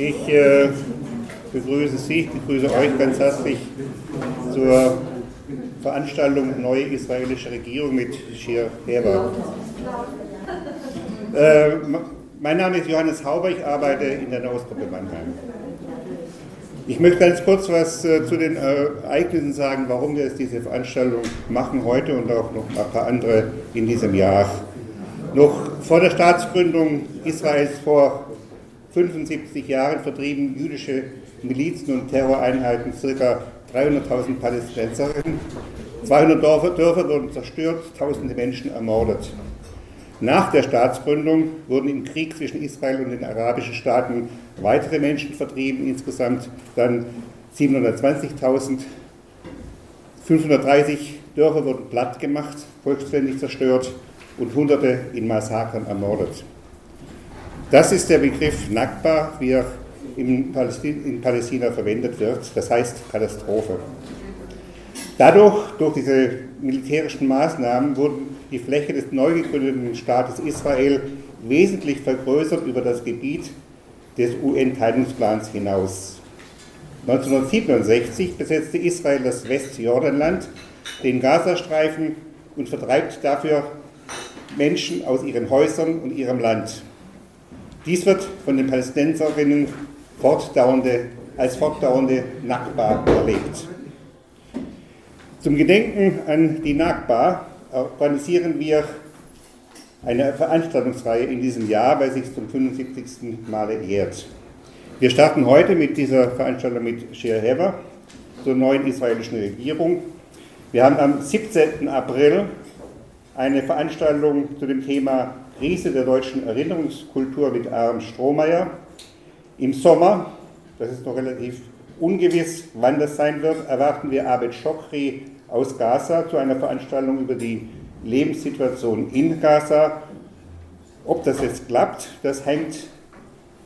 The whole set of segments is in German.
Ich äh, begrüße Sie, begrüße euch ganz herzlich zur Veranstaltung Neue israelische Regierung mit Shir Heber. Äh, mein Name ist Johannes Hauber, ich arbeite in der Nausgruppe Mannheim. Ich möchte ganz kurz was äh, zu den äh, Ereignissen sagen, warum wir jetzt diese Veranstaltung machen heute und auch noch ein paar andere in diesem Jahr. Noch vor der Staatsgründung Israels vor 75 Jahren vertrieben jüdische Milizen und Terroreinheiten ca. 300.000 Palästinenserinnen. 200 Dörfer, Dörfer wurden zerstört, tausende Menschen ermordet. Nach der Staatsgründung wurden im Krieg zwischen Israel und den arabischen Staaten weitere Menschen vertrieben, insgesamt dann 720.000. 530 Dörfer wurden platt gemacht, vollständig zerstört und Hunderte in Massakern ermordet. Das ist der Begriff Nakba, wie er in Palästina, in Palästina verwendet wird, das heißt Katastrophe. Dadurch, durch diese militärischen Maßnahmen, wurden die Fläche des neu gegründeten Staates Israel wesentlich vergrößert über das Gebiet des UN-Teilungsplans hinaus. 1967 besetzte Israel das Westjordanland, den Gazastreifen und vertreibt dafür Menschen aus ihren Häusern und ihrem Land. Dies wird von den Palästinenserinnen fortdauernde, als fortdauernde Nakba erlebt. Zum Gedenken an die Nakba organisieren wir eine Veranstaltungsreihe in diesem Jahr, weil sich zum 75. Male jährt. Wir starten heute mit dieser Veranstaltung mit Shir Hever zur neuen israelischen Regierung. Wir haben am 17. April eine Veranstaltung zu dem Thema Krise der deutschen Erinnerungskultur mit Arm Strohmeier. Im Sommer, das ist noch relativ ungewiss, wann das sein wird, erwarten wir Abed Shokri aus Gaza zu einer Veranstaltung über die Lebenssituation in Gaza. Ob das jetzt klappt, das hängt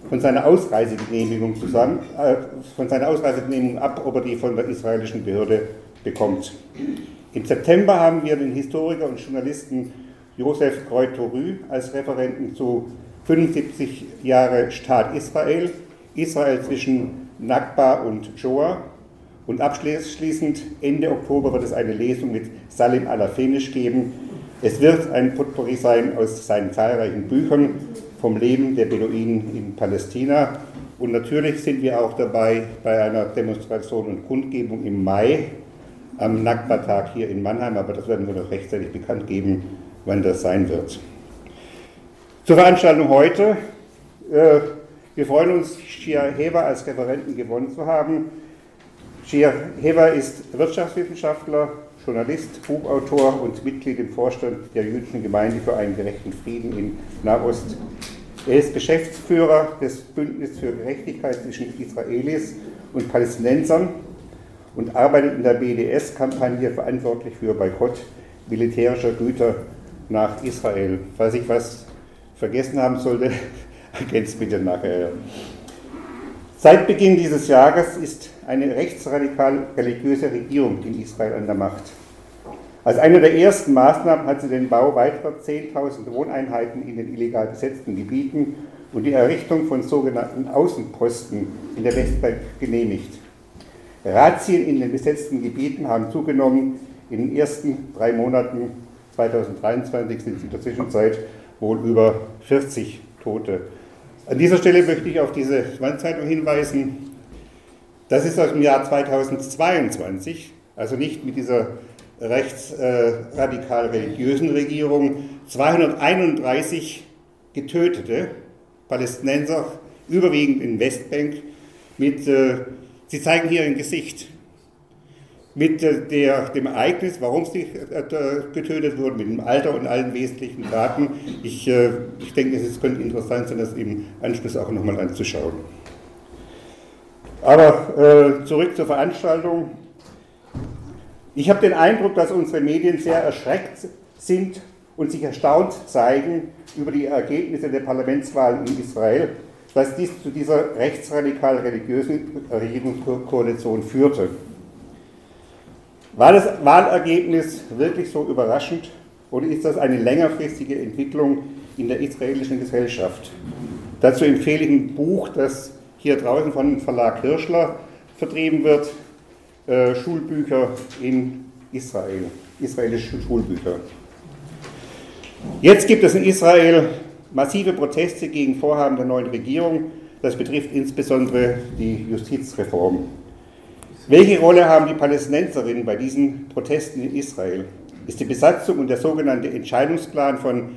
von seiner Ausreisegenehmigung zusammen, äh, von seiner Ausreisegenehmigung ab, ob er die von der israelischen Behörde bekommt. Im September haben wir den Historiker und Journalisten Josef Kreutorü als Referenten zu 75 Jahre Staat Israel, Israel zwischen Nakba und Shoah. Und abschließend Ende Oktober wird es eine Lesung mit Salim Alafenisch geben. Es wird ein Potpourri sein aus seinen zahlreichen Büchern vom Leben der Beduinen in Palästina. Und natürlich sind wir auch dabei bei einer Demonstration und Kundgebung im Mai am Nakba-Tag hier in Mannheim, aber das werden wir noch rechtzeitig bekannt geben, wann das sein wird. Zur Veranstaltung heute. Äh, wir freuen uns, Shia Heber als Referenten gewonnen zu haben. Shia Heber ist Wirtschaftswissenschaftler, Journalist, Buchautor und Mitglied im Vorstand der jüdischen Gemeinde für einen gerechten Frieden in Nahost. Er ist Geschäftsführer des Bündnisses für Gerechtigkeit zwischen Israelis und Palästinensern und arbeitet in der BDS-Kampagne verantwortlich für Boykott militärischer Güter nach Israel. Falls ich was vergessen haben sollte, ergänzt bitte nachher. Seit Beginn dieses Jahres ist eine rechtsradikal religiöse Regierung in Israel an der Macht. Als eine der ersten Maßnahmen hat sie den Bau weiterer 10.000 Wohneinheiten in den illegal besetzten Gebieten und die Errichtung von sogenannten Außenposten in der Westbank genehmigt. Razzien in den besetzten Gebieten haben zugenommen. In den ersten drei Monaten 2023 sind sie in der Zwischenzeit wohl über 40 Tote. An dieser Stelle möchte ich auf diese Wandzeitung hinweisen. Das ist aus dem Jahr 2022, also nicht mit dieser rechtsradikal religiösen Regierung. 231 Getötete Palästinenser, überwiegend in Westbank, mit, äh, sie zeigen hier ein Gesicht mit der, dem Ereignis, warum sie äh, getötet wurden, mit dem Alter und allen wesentlichen Daten. Ich, äh, ich denke, es könnte interessant sein, das im Anschluss auch nochmal anzuschauen. Aber äh, zurück zur Veranstaltung. Ich habe den Eindruck, dass unsere Medien sehr erschreckt sind und sich erstaunt zeigen über die Ergebnisse der Parlamentswahlen in Israel, dass dies zu dieser rechtsradikal religiösen Regierungskoalition führte. War das Wahlergebnis wirklich so überraschend oder ist das eine längerfristige Entwicklung in der israelischen Gesellschaft? Dazu empfehle ich ein Buch, das hier draußen von dem Verlag Hirschler vertrieben wird, äh, Schulbücher in Israel, israelische Schulbücher. Jetzt gibt es in Israel massive Proteste gegen Vorhaben der neuen Regierung. Das betrifft insbesondere die Justizreform. Welche Rolle haben die Palästinenserinnen bei diesen Protesten in Israel? Ist die Besatzung und der sogenannte Entscheidungsplan von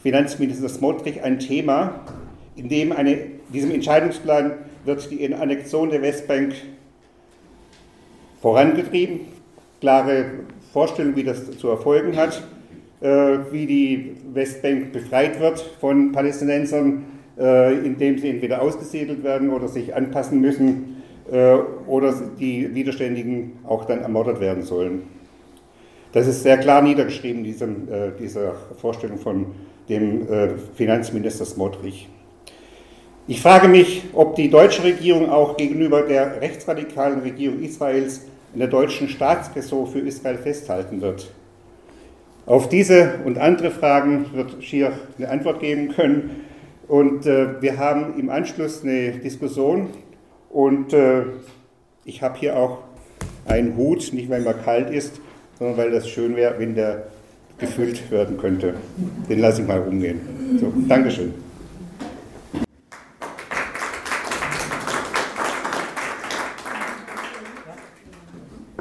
Finanzminister Smotrich ein Thema, in dem eine, diesem Entscheidungsplan wird die Annexion der Westbank vorangetrieben, klare Vorstellung, wie das zu erfolgen hat, äh, wie die Westbank befreit wird von Palästinensern, äh, indem sie entweder ausgesiedelt werden oder sich anpassen müssen oder die Widerständigen auch dann ermordet werden sollen. Das ist sehr klar niedergeschrieben, diesem, dieser Vorstellung von dem Finanzminister Smotrich. Ich frage mich, ob die deutsche Regierung auch gegenüber der rechtsradikalen Regierung Israels in der deutschen Staatsräson für Israel festhalten wird. Auf diese und andere Fragen wird Schier eine Antwort geben können. Und äh, wir haben im Anschluss eine Diskussion und äh, ich habe hier auch einen Hut, nicht weil mir kalt ist, sondern weil das schön wäre, wenn der gefüllt werden könnte. Den lasse ich mal umgehen. So, Dankeschön.